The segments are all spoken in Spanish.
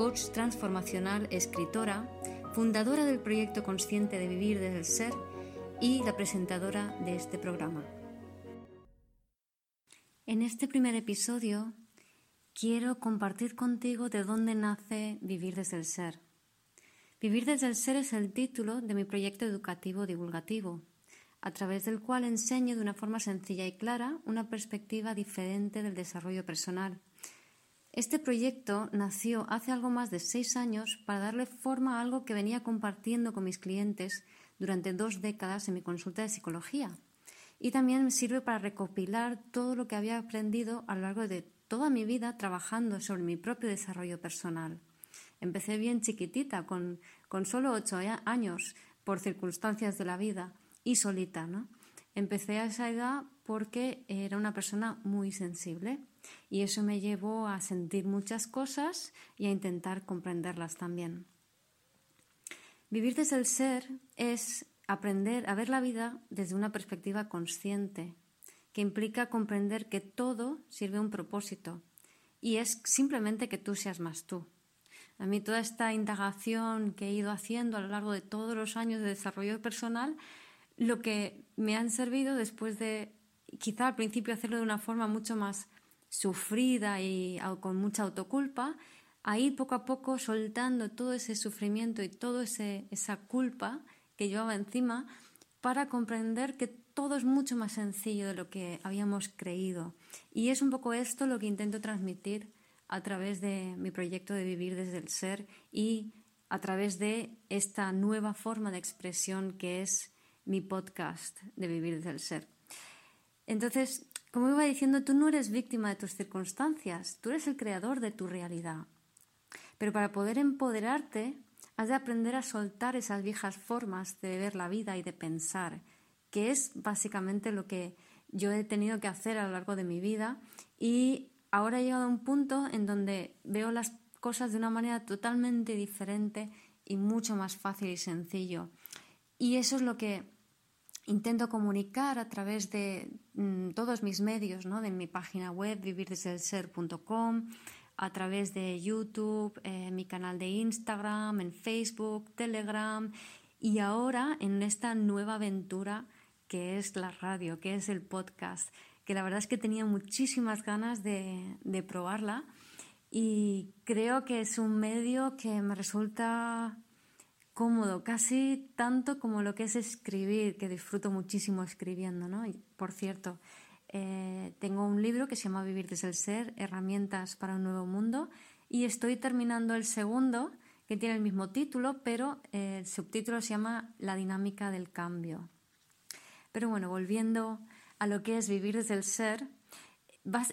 coach transformacional, escritora, fundadora del proyecto Consciente de Vivir desde el Ser y la presentadora de este programa. En este primer episodio quiero compartir contigo de dónde nace Vivir desde el Ser. Vivir desde el Ser es el título de mi proyecto educativo divulgativo, a través del cual enseño de una forma sencilla y clara una perspectiva diferente del desarrollo personal este proyecto nació hace algo más de seis años para darle forma a algo que venía compartiendo con mis clientes durante dos décadas en mi consulta de psicología. Y también me sirve para recopilar todo lo que había aprendido a lo largo de toda mi vida trabajando sobre mi propio desarrollo personal. Empecé bien chiquitita, con, con solo ocho años, por circunstancias de la vida y solita, ¿no? Empecé a esa edad porque era una persona muy sensible y eso me llevó a sentir muchas cosas y a intentar comprenderlas también. Vivir desde el ser es aprender a ver la vida desde una perspectiva consciente, que implica comprender que todo sirve a un propósito y es simplemente que tú seas más tú. A mí toda esta indagación que he ido haciendo a lo largo de todos los años de desarrollo personal, lo que me han servido después de quizá al principio hacerlo de una forma mucho más sufrida y con mucha autoculpa, a ir poco a poco soltando todo ese sufrimiento y toda esa culpa que llevaba encima para comprender que todo es mucho más sencillo de lo que habíamos creído. Y es un poco esto lo que intento transmitir a través de mi proyecto de vivir desde el ser y a través de esta nueva forma de expresión que es mi podcast de vivir desde el ser. Entonces, como iba diciendo, tú no eres víctima de tus circunstancias, tú eres el creador de tu realidad. Pero para poder empoderarte, has de aprender a soltar esas viejas formas de ver la vida y de pensar, que es básicamente lo que yo he tenido que hacer a lo largo de mi vida y ahora he llegado a un punto en donde veo las cosas de una manera totalmente diferente y mucho más fácil y sencillo. Y eso es lo que intento comunicar a través de mm, todos mis medios, ¿no? de mi página web vivirdeselser.com, a través de YouTube, eh, mi canal de Instagram, en Facebook, Telegram y ahora en esta nueva aventura que es la radio, que es el podcast, que la verdad es que tenía muchísimas ganas de, de probarla y creo que es un medio que me resulta cómodo, casi tanto como lo que es escribir, que disfruto muchísimo escribiendo, ¿no? Y, por cierto, eh, tengo un libro que se llama Vivir desde el Ser, Herramientas para un Nuevo Mundo, y estoy terminando el segundo, que tiene el mismo título, pero eh, el subtítulo se llama La dinámica del cambio. Pero bueno, volviendo a lo que es vivir desde el ser,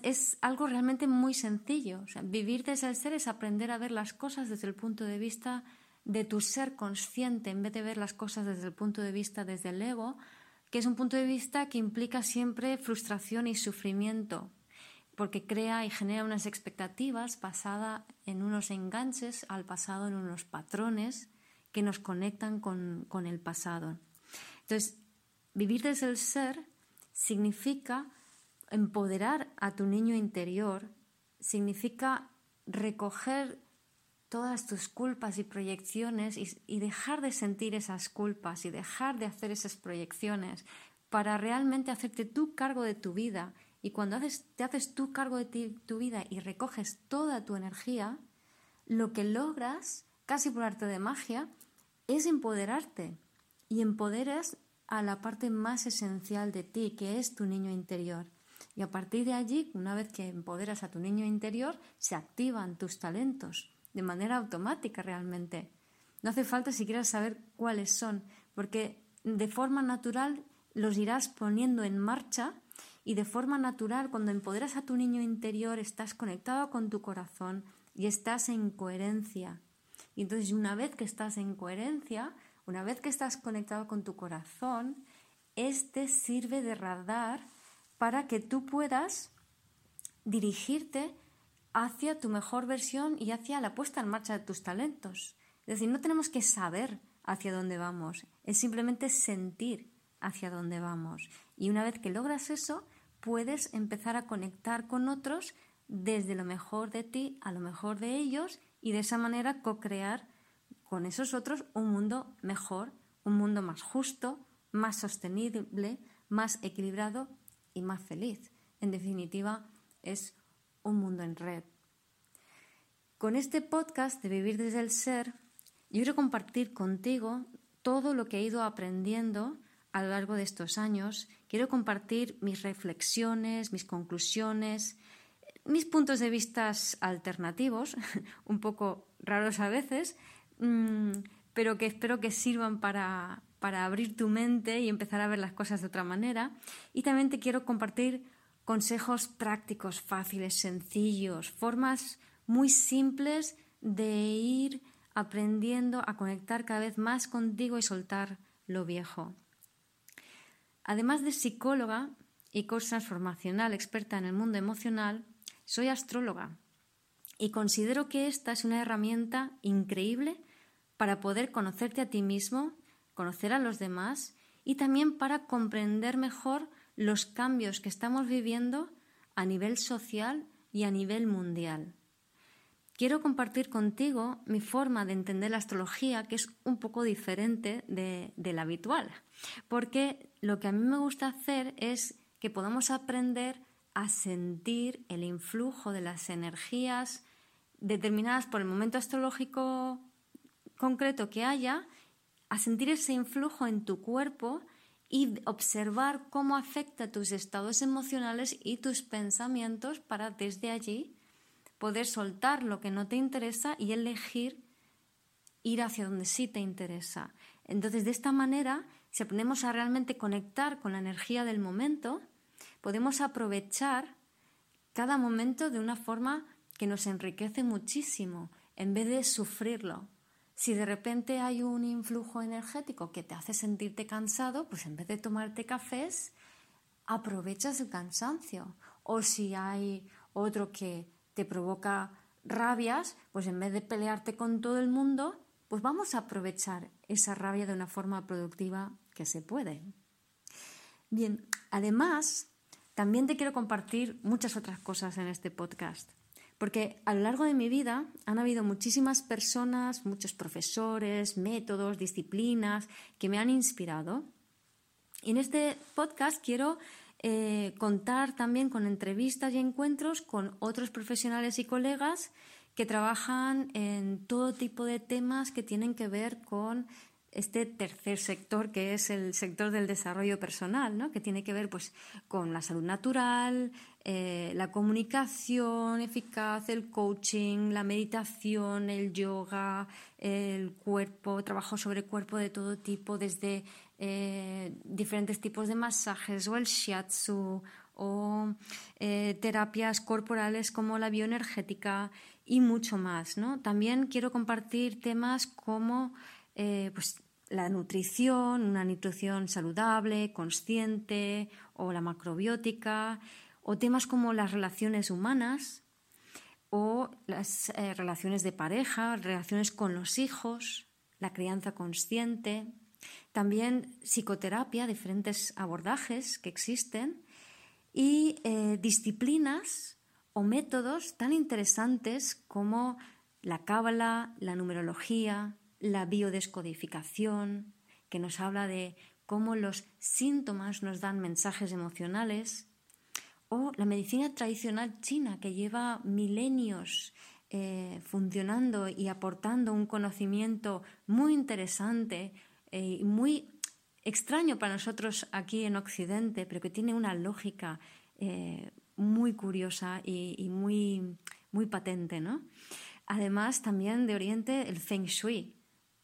es algo realmente muy sencillo. vivir desde el ser es aprender a ver las cosas desde el punto de vista de tu ser consciente en vez de ver las cosas desde el punto de vista desde el ego, que es un punto de vista que implica siempre frustración y sufrimiento, porque crea y genera unas expectativas basadas en unos enganches al pasado, en unos patrones que nos conectan con, con el pasado. Entonces, vivir desde el ser significa empoderar a tu niño interior, significa recoger todas tus culpas y proyecciones y, dejar de sentir esas culpas y dejar de hacer esas proyecciones para realmente hacerte tú cargo de tu vida. Y cuando te haces tú cargo de tu vida y recoges toda tu energía, lo que logras, casi por arte de magia, es empoderarte. Y empoderas a la parte más esencial de ti, que es tu niño interior. Y a partir de allí, una vez que empoderas a tu niño interior, se activan tus talentos de manera automática realmente. No hace falta siquiera saber cuáles son, porque de forma natural los irás poniendo en marcha y de forma natural cuando empoderas a tu niño interior estás conectado con tu corazón y estás en coherencia. Y entonces una vez que estás en coherencia, una vez que estás conectado con tu corazón, este sirve de radar para que tú puedas dirigirte hacia tu mejor versión y hacia la puesta en marcha de tus talentos. Es decir, no tenemos que saber hacia dónde vamos, es simplemente sentir hacia dónde vamos. Y una vez que logras eso, puedes empezar a conectar con otros desde lo mejor de ti a lo mejor de ellos y de esa manera co-crear con esos otros un mundo mejor, un mundo más justo, más sostenible, más equilibrado y más feliz. En definitiva, es un mundo en red. Con este podcast de Vivir desde el Ser, yo quiero compartir contigo todo lo que he ido aprendiendo a lo largo de estos años. Quiero compartir mis reflexiones, mis conclusiones, mis puntos de vista alternativos, un poco raros a veces, mm, pero que espero que sirvan para, para abrir tu mente y empezar a ver las cosas de otra manera. Y también te quiero compartir consejos prácticos, fáciles, sencillos, formas muy simples de ir aprendiendo a conectar cada vez más contigo y soltar lo viejo. Además de psicóloga y coach transformacional experta en el mundo emocional, soy astróloga y considero que esta es una herramienta increíble para poder conocerte a ti mismo, conocer a los demás y también para comprender mejor los cambios que estamos viviendo a nivel social y a nivel mundial. Quiero compartir contigo mi forma de entender la astrología, que es un poco diferente de, la habitual, porque lo que a mí me gusta hacer es que podamos aprender a sentir el influjo de las energías determinadas por el momento astrológico concreto que haya, a sentir ese influjo en tu cuerpo y observar cómo afecta tus estados emocionales y tus pensamientos para desde allí poder soltar lo que no te interesa y elegir ir hacia donde sí te interesa. Entonces, de esta manera, si aprendemos a realmente conectar con la energía del momento, podemos aprovechar cada momento de una forma que nos enriquece muchísimo, en vez de sufrirlo. Si de repente hay un influjo energético que te hace sentirte cansado, pues en vez de tomarte cafés, aprovechas el cansancio. O si hay otro que te provoca rabias, pues en vez de pelearte con todo el mundo, pues vamos a aprovechar esa rabia de una forma productiva que se puede. Bien, además, también te quiero compartir muchas otras cosas en este podcast, porque a lo largo de mi vida han habido muchísimas personas, muchos profesores, métodos, disciplinas que me han inspirado. Y en este podcast quiero eh, contar también con entrevistas y encuentros con otros profesionales y colegas que trabajan en todo tipo de temas que tienen que ver con este tercer sector que es el sector del desarrollo personal, ¿no? que tiene que ver pues, con la salud natural, eh, la comunicación eficaz, el coaching, la meditación, el yoga, el cuerpo, trabajo sobre cuerpo de todo tipo, desde eh, diferentes tipos de masajes o el shiatsu o eh, terapias corporales como la bioenergética y mucho más. También quiero compartir temas como pues, la nutrición, una nutrición saludable, consciente, o la macrobiótica, o temas como las relaciones humanas, o las eh, relaciones de pareja, relaciones con los hijos, la crianza consciente, también psicoterapia, diferentes abordajes que existen, y eh, disciplinas o métodos tan interesantes como la cábala, la numerología, la biodescodificación, que nos habla de cómo los síntomas nos dan mensajes emocionales, o la medicina tradicional china, que lleva milenios eh, funcionando y aportando un conocimiento muy interesante y eh, muy extraño para nosotros aquí en Occidente, pero que tiene una lógica eh, muy curiosa y, y, muy, muy patente. ¿no? Además, también de Oriente, el Feng Shui,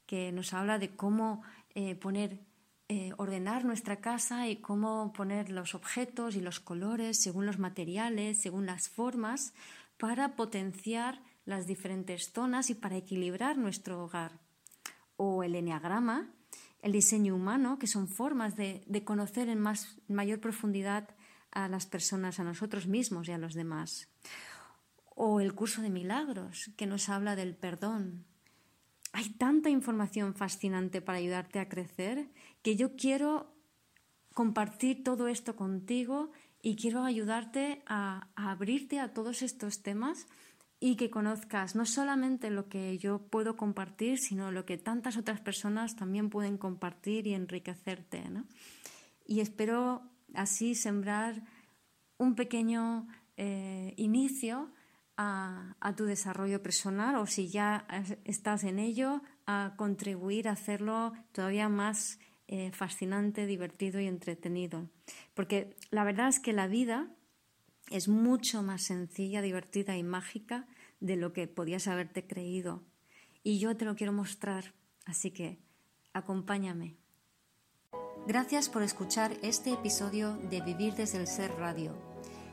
que nos habla de cómo poner, eh, ordenar nuestra casa y cómo poner los objetos y los colores según los materiales, según las formas, para potenciar las diferentes zonas y para equilibrar nuestro hogar. O el enneagrama, el diseño humano, que son formas de, conocer en más, mayor profundidad a las personas, a nosotros mismos y a los demás. O el curso de milagros, que nos habla del perdón. Hay tanta información fascinante para ayudarte a crecer que yo quiero compartir todo esto contigo y quiero ayudarte a, abrirte a todos estos temas y que conozcas no solamente lo que yo puedo compartir, sino lo que tantas otras personas también pueden compartir y enriquecerte. Y espero así sembrar un pequeño eh, inicio a, tu desarrollo personal o si ya estás en ello, a contribuir a hacerlo todavía más eh, fascinante, divertido y entretenido. Porque la verdad es que la vida es mucho más sencilla, divertida y mágica de lo que podías haberte creído. Y yo te lo quiero mostrar, así que acompáñame. Gracias por escuchar este episodio de Vivir desde el Ser Radio.